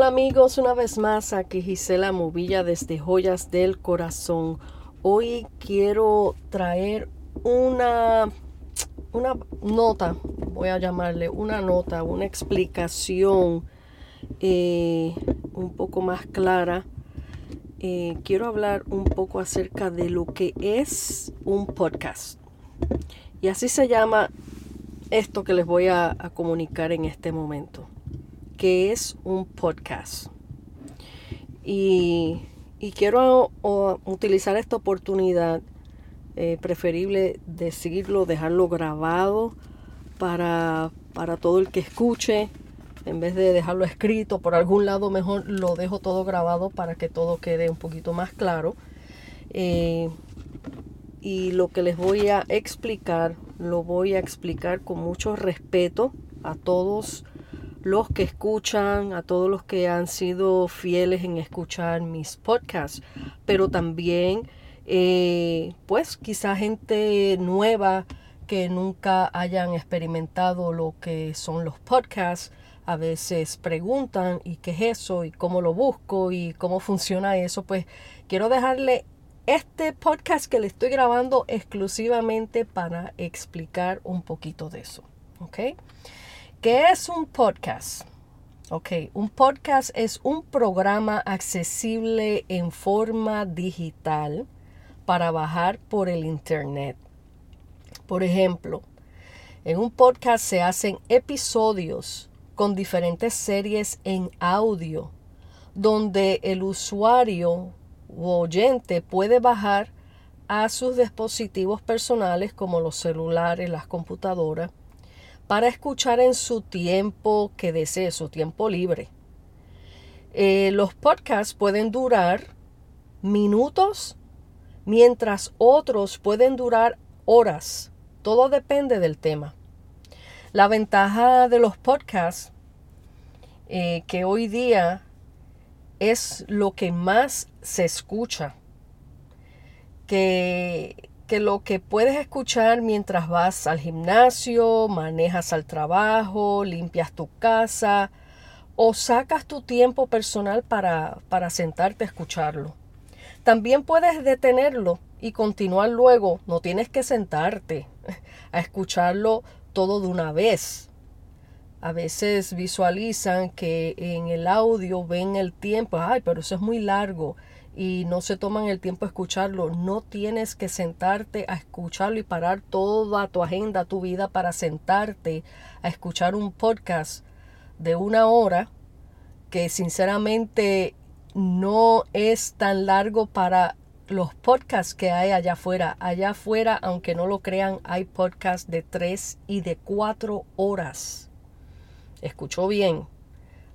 Hola amigos, una vez más aquí Gisela Movilla desde Joyas del Corazón. Hoy quiero traer una, una nota, voy a llamarle una nota, una explicación eh, un poco más clara. Eh, quiero hablar un poco acerca de lo que es un podcast. Y así se llama esto que les voy a comunicar en este momento que es un podcast. Y, quiero utilizar esta oportunidad, eh, preferible decirlo, dejarlo grabado para, para todo el que escuche. En vez de dejarlo escrito por algún lado, mejor lo dejo todo grabado para que todo quede un poquito más claro. Eh, y lo que les voy a explicar, lo voy a explicar con mucho respeto a todos los que escuchan, a todos los que han sido fieles en escuchar mis podcasts, pero también eh, pues quizá gente nueva que nunca hayan experimentado lo que son los podcasts. A veces preguntan, ¿y qué es eso? ¿Y cómo lo busco? ¿Y cómo funciona eso? Pues quiero dejarle este podcast que le estoy grabando exclusivamente para explicar un poquito de eso. ¿Ok? ¿Qué es un podcast? Ok, un podcast es un programa accesible en forma digital para bajar por el Internet. Por ejemplo, en un podcast se hacen episodios con diferentes series en audio, donde el usuario o oyente puede bajar a sus dispositivos personales como los celulares, las computadoras, para escuchar en su tiempo que desee, su tiempo libre. Eh, los podcasts pueden durar minutos, mientras otros pueden durar horas. Todo depende del tema. La ventaja de los podcasts, eh, que hoy día es lo que más se escucha, que que lo que puedes escuchar mientras vas al gimnasio, manejas al trabajo, limpias tu casa o sacas tu tiempo personal para, para sentarte a escucharlo. También puedes detenerlo y continuar luego. No tienes que sentarte a escucharlo todo de una vez. A veces visualizan que en el audio ven el tiempo, ay, pero eso es muy largo y no se toman el tiempo a escucharlo. No tienes que sentarte a escucharlo y parar toda tu agenda, tu vida para sentarte a escuchar un podcast de una hora que sinceramente no es tan largo para los podcasts que hay allá afuera. Allá afuera, aunque no lo crean, hay podcasts de tres y de cuatro horas. Escuchó bien.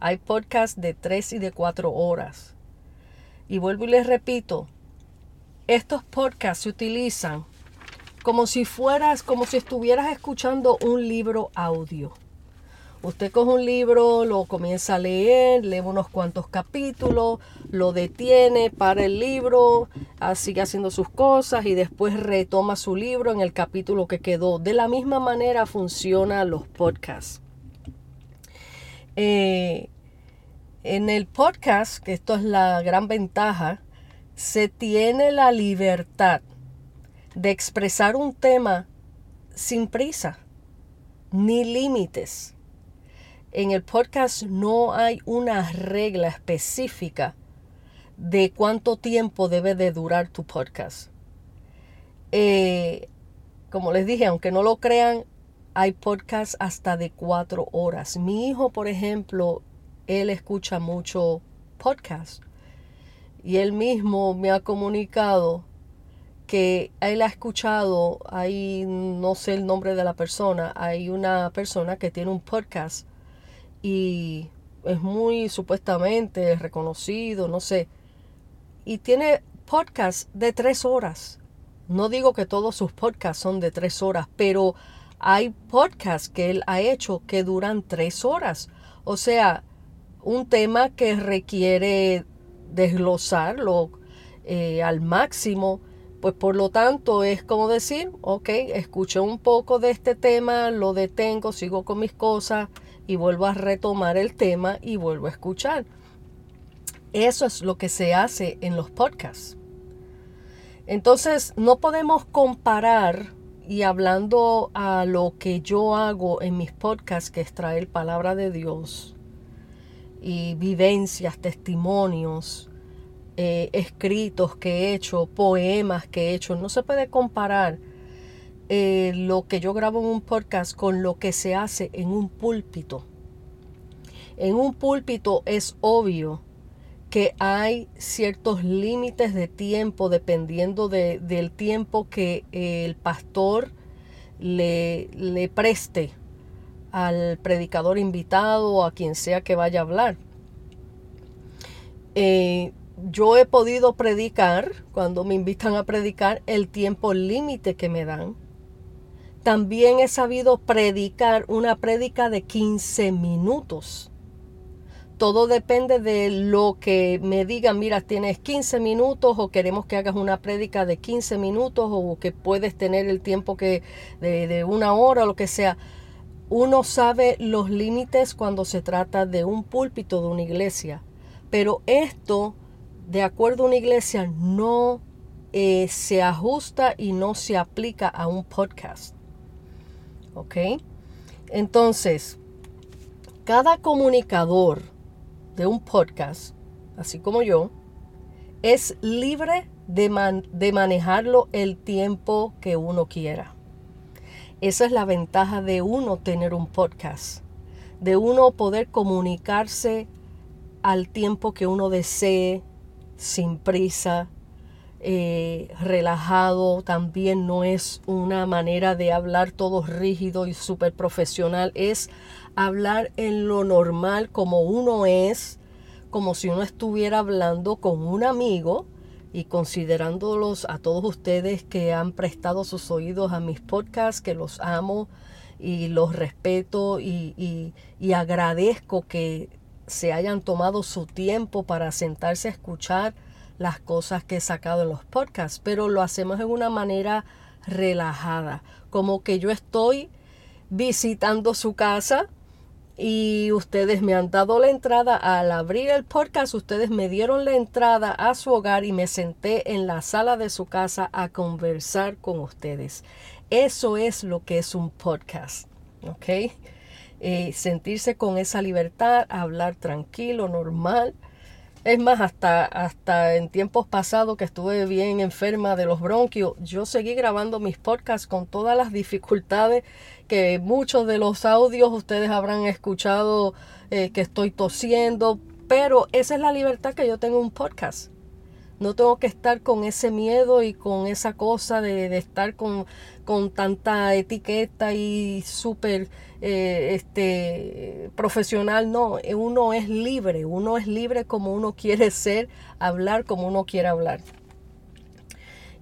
Hay podcasts de tres y de cuatro horas. Y vuelvo y les repito, estos podcasts se utilizan como si fueras, como si estuvieras escuchando un libro audio. Usted coge un libro, lo comienza a leer, lee unos cuantos capítulos, lo detiene, para el libro, sigue haciendo sus cosas y después retoma su libro en el capítulo que quedó. De la misma manera funcionan los podcasts. Eh, en el podcast, que esto es la gran ventaja, se tiene la libertad de expresar un tema sin prisa, ni límites. En el podcast no hay una regla específica de cuánto tiempo debe de durar tu podcast. Eh, como les dije, aunque no lo crean, hay podcasts hasta de cuatro horas. Mi hijo, por ejemplo, él escucha mucho podcast y él mismo me ha comunicado que él ha escuchado, hay no sé el nombre de la persona, hay una persona que tiene un podcast y es muy supuestamente reconocido, no sé, y tiene podcast de tres horas. No digo que todos sus podcasts son de tres horas, pero hay podcasts que él ha hecho que duran tres horas. O sea, un tema que requiere desglosarlo eh, al máximo, pues por lo tanto es como decir, ok, escuché un poco de este tema, lo detengo, sigo con mis cosas y vuelvo a retomar el tema y vuelvo a escuchar. Eso es lo que se hace en los podcasts. Entonces, no podemos comparar y hablando a lo que yo hago en mis podcasts, que es traer palabra de Dios y vivencias, testimonios, eh, escritos que he hecho, poemas que he hecho, no se puede comparar eh, lo que yo grabo en un podcast con lo que se hace en un púlpito. En un púlpito es obvio que hay ciertos límites de tiempo dependiendo del tiempo que el pastor le, le preste al predicador invitado o a quien sea que vaya a hablar. Eh, yo he podido predicar, cuando me invitan a predicar, el tiempo límite que me dan. También he sabido predicar una prédica de 15 minutos. Todo depende de lo que me digan, mira, tienes 15 minutos o queremos que hagas una prédica de 15 minutos o que puedes tener el tiempo que de, de una hora o lo que sea. Uno sabe los límites cuando se trata de un púlpito de una iglesia, pero esto, de acuerdo a una iglesia, no eh, se ajusta y no se aplica a un podcast. ¿Ok? Entonces, cada comunicador de un podcast, así como yo, es libre de, de, manejarlo el tiempo que uno quiera. Esa es la ventaja de uno tener un podcast, de uno poder comunicarse al tiempo que uno desee, sin prisa, eh, relajado, también no es una manera de hablar todo rígido y súper profesional, es hablar en lo normal como uno es, como si uno estuviera hablando con un amigo y considerándolos a todos ustedes que han prestado sus oídos a mis podcasts, que los amo y los respeto y, y agradezco que se hayan tomado su tiempo para sentarse a escuchar las cosas que he sacado en los podcasts, pero lo hacemos en una manera relajada, como que yo estoy visitando su casa y ustedes me han dado la entrada al abrir el podcast, ustedes me dieron la entrada a su hogar y me senté en la sala de su casa a conversar con ustedes. Eso es lo que es un podcast, ¿ok? Eh, sentirse con esa libertad, hablar tranquilo, normal es más, hasta, hasta en tiempos pasados que estuve bien enferma de los bronquios, yo seguí grabando mis podcasts con todas las dificultades que muchos de los audios ustedes habrán escuchado eh, que estoy tosiendo, pero esa es la libertad que yo tengo en un podcast. No tengo que estar con ese miedo y con esa cosa de, estar con, con tanta etiqueta y súper eh, este, profesional, no, uno es libre, uno es libre como uno quiere ser, hablar como uno quiere hablar.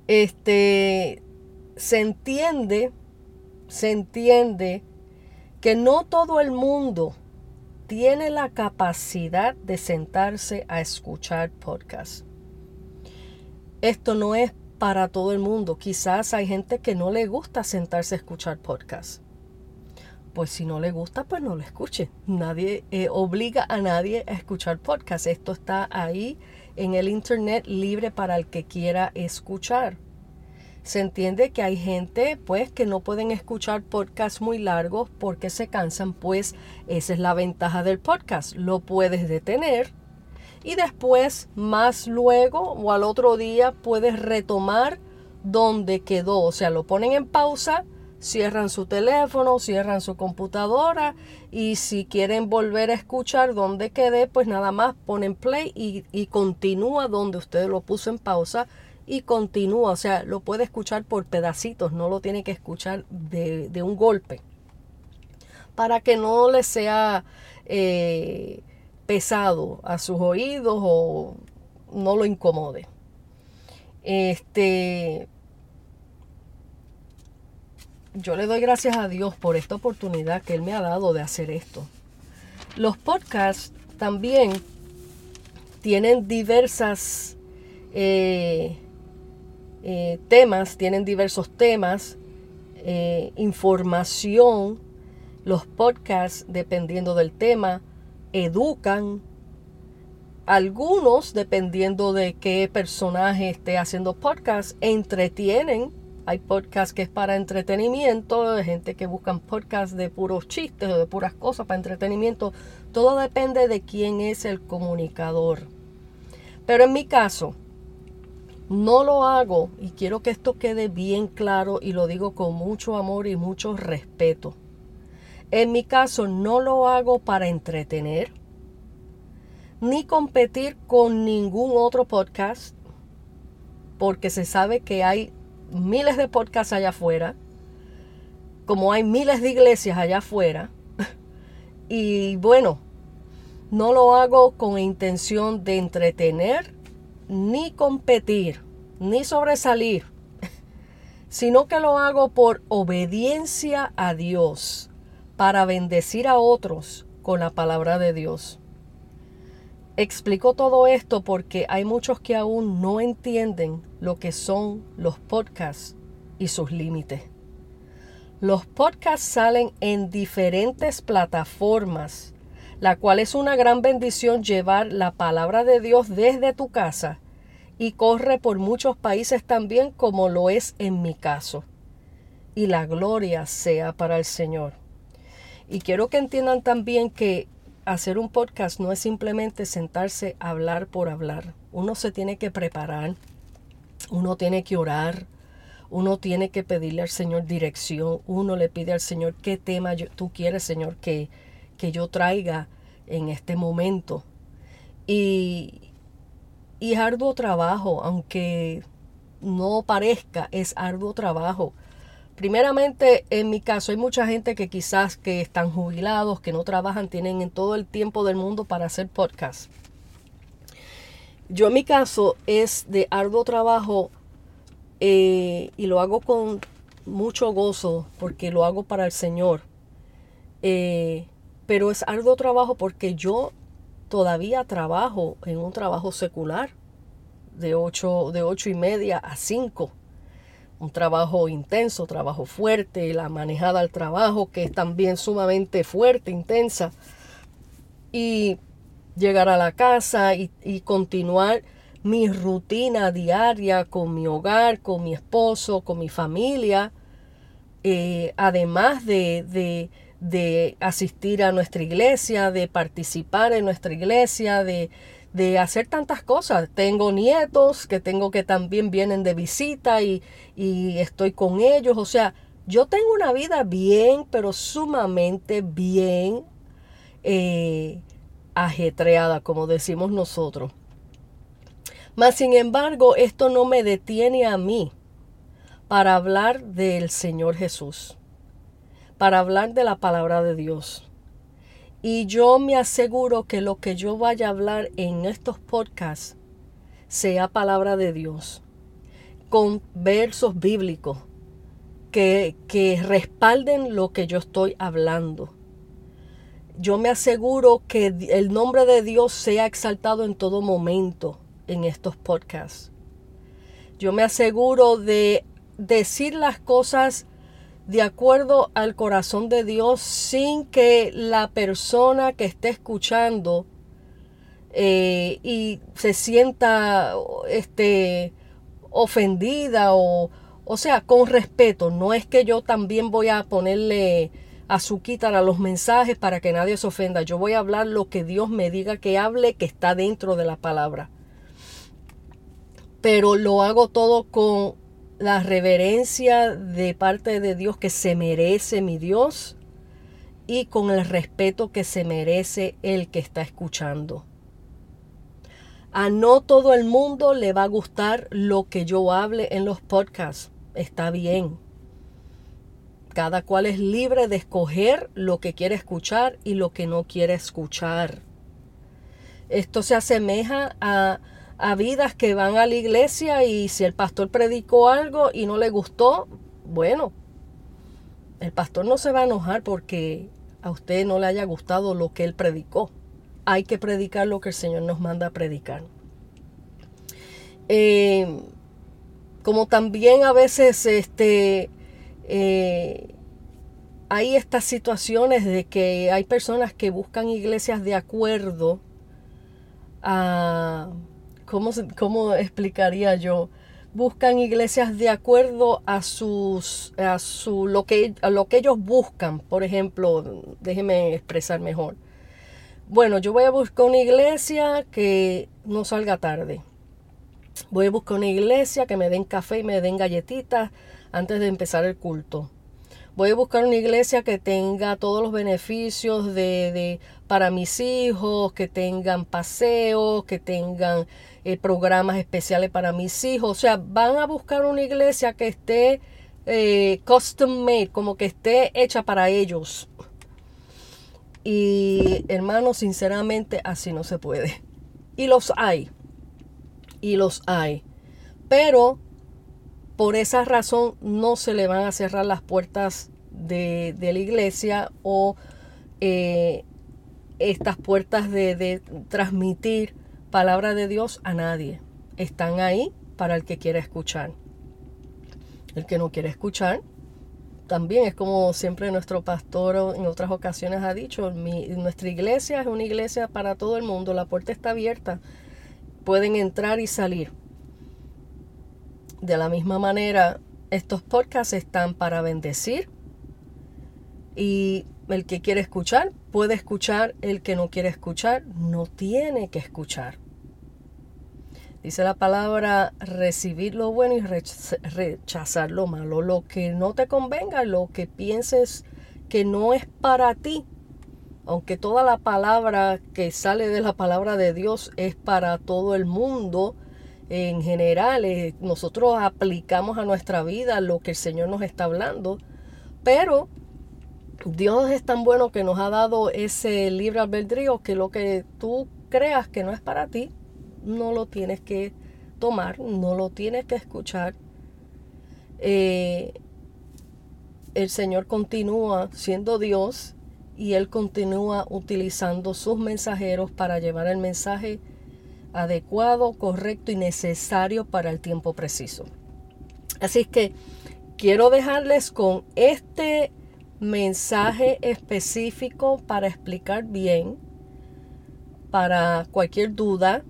Este, se entiende, se entiende que no todo el mundo tiene la capacidad de sentarse a escuchar podcast. Esto no es para todo el mundo. Quizás hay gente que no le gusta sentarse a escuchar podcast pues si no le gusta, pues no lo escuche. Nadie eh, obliga a nadie a escuchar podcast. Esto está ahí en el internet libre para el que quiera escuchar. Se entiende que hay gente pues que no pueden escuchar podcasts muy largos porque se cansan, pues esa es la ventaja del podcast. Lo puedes detener y después más luego o al otro día puedes retomar donde quedó. O sea, lo ponen en pausa cierran su teléfono, cierran su computadora y si quieren volver a escuchar donde quedé, pues nada más ponen play y, continúa donde usted lo puso en pausa y continúa, o sea, lo puede escuchar por pedacitos, no lo tiene que escuchar de, un golpe, para que no le sea eh, pesado a sus oídos o no lo incomode. Este, yo le doy gracias a Dios por esta oportunidad que Él me ha dado de hacer esto. Los podcasts también tienen diversas eh, eh, temas, tienen diversos temas, eh, información Los podcasts, dependiendo del tema, educan. Algunos, dependiendo de qué personaje esté haciendo podcast, entretienen. Hay podcasts que es para entretenimiento, hay gente que buscan podcasts de puros chistes o de puras cosas para entretenimiento. Todo depende de quién es el comunicador. Pero en mi caso, no lo hago y quiero que esto quede bien claro y lo digo con mucho amor y mucho respeto. En mi caso, no lo hago para entretener ni competir con ningún otro podcast, porque se sabe que hay miles de podcasts allá afuera, como hay miles de iglesias allá afuera. Y bueno, no lo hago con intención de entretener, ni competir, ni sobresalir, sino que lo hago por obediencia a Dios, para bendecir a otros con la palabra de Dios. Explico todo esto porque hay muchos que aún no entienden lo que son los podcasts y sus límites. Los podcasts salen en diferentes plataformas, la cual es una gran bendición llevar la palabra de Dios desde tu casa y corre por muchos países también como lo es en mi caso. Y la gloria sea para el Señor. Y quiero que entiendan también que hacer un podcast no es simplemente sentarse a hablar por hablar. Uno se tiene que preparar, uno tiene que orar, uno tiene que pedirle al Señor dirección, uno le pide al Señor qué tema tú quieres, Señor, que, que yo traiga en este momento. Y, y arduo trabajo, aunque no parezca, es arduo trabajo. Primeramente, en mi caso, hay mucha gente que quizás que están jubilados, que no trabajan, tienen en todo el tiempo del mundo para hacer podcast. Yo en mi caso es de arduo trabajo eh, y lo hago con mucho gozo porque lo hago para el Señor. Eh, pero es arduo trabajo porque yo todavía trabajo en un trabajo secular de ocho, de ocho y media a 5 un trabajo intenso, trabajo fuerte, la manejada al trabajo que es también sumamente fuerte, intensa, y llegar a la casa y, continuar mi rutina diaria con mi hogar, con mi esposo, con mi familia, eh, además de, de asistir a nuestra iglesia, de participar en nuestra iglesia, de, de hacer tantas cosas. Tengo nietos que tengo que también vienen de visita y, estoy con ellos. O sea, yo tengo una vida bien, pero sumamente bien eh, ajetreada, como decimos nosotros. Mas, sin embargo, esto no me detiene a mí para hablar del Señor Jesús, para hablar de la palabra de Dios. Y yo me aseguro que lo que yo vaya a hablar en estos podcasts sea palabra de Dios, con versos bíblicos que, que respalden lo que yo estoy hablando. Yo me aseguro que el nombre de Dios sea exaltado en todo momento en estos podcasts. Yo me aseguro de decir las cosas de acuerdo al corazón de Dios sin que la persona que esté escuchando eh, y se sienta este, ofendida o, o sea, con respeto. No es que yo también voy a ponerle azúcar a los mensajes para que nadie se ofenda. Yo voy a hablar lo que Dios me diga que hable, que está dentro de la palabra. Pero lo hago todo con la reverencia de parte de Dios que se merece mi Dios y con el respeto que se merece el que está escuchando. A no todo el mundo le va a gustar lo que yo hable en los podcasts. Está bien. Cada cual es libre de escoger lo que quiere escuchar y lo que no quiere escuchar. Esto se asemeja a a vidas que van a la iglesia y si el pastor predicó algo y no le gustó, bueno, el pastor no se va a enojar porque a usted no le haya gustado lo que él predicó. Hay que predicar lo que el Señor nos manda a predicar. Eh, como también a veces este, eh, hay estas situaciones de que hay personas que buscan iglesias de acuerdo a, ¿cómo, cómo explicaría yo? Buscan iglesias de acuerdo a sus, a su, lo que, lo que ellos buscan. Por ejemplo, déjenme expresar mejor. Bueno, yo voy a buscar una iglesia que no salga tarde. Voy a buscar una iglesia que me den café y me den galletitas antes de empezar el culto voy a buscar una iglesia que tenga todos los beneficios de, para mis hijos, que tengan paseos, que tengan eh, programas especiales para mis hijos. O sea, van a buscar una iglesia que esté eh, custom made, como que esté hecha para ellos. Y hermanos, sinceramente así no se puede. Y los hay. Y los hay. Pero por esa razón no se le van a cerrar las puertas de, la iglesia o eh, estas puertas de, de transmitir palabra de Dios a nadie. Están ahí para el que quiera escuchar. El que no quiere escuchar, también es como siempre nuestro pastor en otras ocasiones ha dicho, nuestra iglesia es una iglesia para todo el mundo, la puerta está abierta, pueden entrar y salir. De la misma manera, estos podcasts están para bendecir y el que quiere escuchar puede escuchar, el que no quiere escuchar no tiene que escuchar. Dice la palabra recibir lo bueno y rechazar lo malo. Lo que no te convenga, lo que pienses que no es para ti, aunque toda la palabra que sale de la palabra de Dios es para todo el mundo, en general, eh, nosotros aplicamos a nuestra vida lo que el Señor nos está hablando, pero Dios es tan bueno que nos ha dado ese libre albedrío que lo que tú creas que no es para ti, no lo tienes que tomar, no lo tienes que escuchar. Eh, el Señor continúa siendo Dios y Él continúa utilizando sus mensajeros para llevar el mensaje adecuado, correcto y necesario para el tiempo preciso. Así que quiero dejarles con este mensaje específico para explicar bien, para cualquier duda,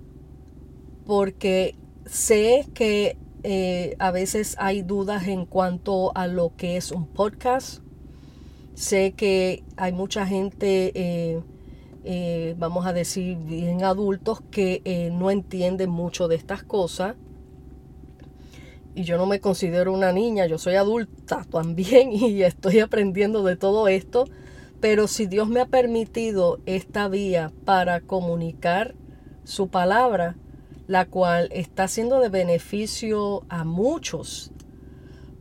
porque sé que eh, a veces hay dudas en cuanto a lo que es un podcast. Sé que hay mucha gente eh, eh, vamos a decir, bien adultos que eh, no entienden mucho de estas cosas. Y yo no me considero una niña, yo soy adulta también y estoy aprendiendo de todo esto. Pero si Dios me ha permitido esta vía para comunicar su palabra, la cual está siendo de beneficio a muchos.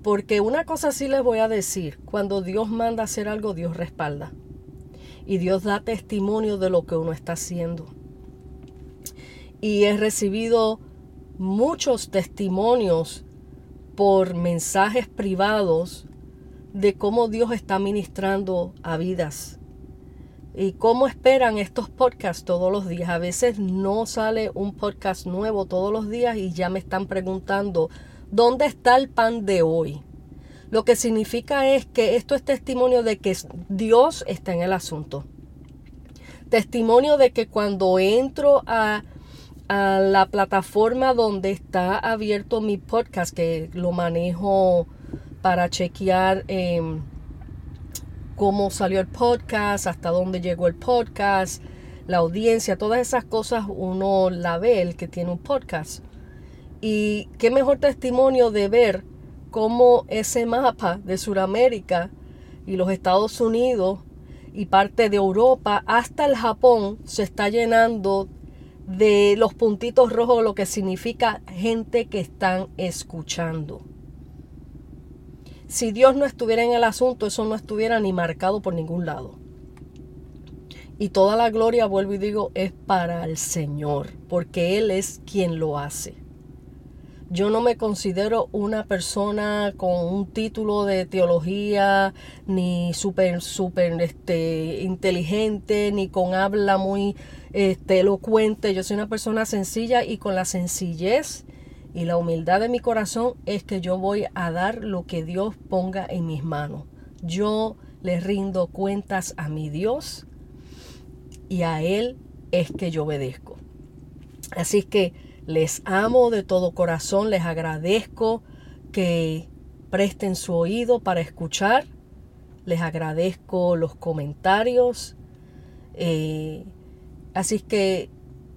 Porque una cosa sí les voy a decir, cuando Dios manda hacer algo, Dios respalda y Dios da testimonio de lo que uno está haciendo. Y he recibido muchos testimonios por mensajes privados de cómo Dios está ministrando a vidas y cómo esperan estos podcasts todos los días. A veces no sale un podcast nuevo todos los días y ya me están preguntando, ¿dónde está el pan de hoy? Lo que significa es que esto es testimonio de que Dios está en el asunto. Testimonio de que cuando entro a, la plataforma donde está abierto mi podcast, que lo manejo para chequear em, cómo salió el podcast, hasta dónde llegó el podcast, la audiencia, todas esas cosas uno la ve, el que tiene un podcast. Y qué mejor testimonio de ver cómo ese mapa de Sudamérica y los Estados Unidos y parte de Europa hasta el Japón se está llenando de los puntitos rojos, lo que significa gente que están escuchando. Si Dios no estuviera en el asunto, eso no estuviera ni marcado por ningún lado. Y toda la gloria, vuelvo y digo, es para el Señor, porque Él es quien lo hace. Yo no me considero una persona con un título de teología, ni súper, súper este, inteligente, ni con habla muy este, elocuente. Yo soy una persona sencilla y con la sencillez y la humildad de mi corazón es que yo voy a dar lo que Dios ponga en mis manos. Yo le rindo cuentas a mi Dios y a Él es que yo obedezco. Así que les amo de todo corazón, les agradezco que presten su oído para escuchar, les agradezco los comentarios. Eh, así que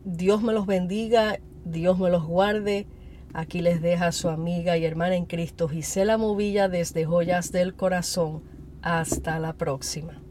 Dios me los bendiga, Dios me los guarde. Aquí les deja su amiga y hermana en Cristo Gisela Movilla desde Joyas del Corazón. Hasta la próxima.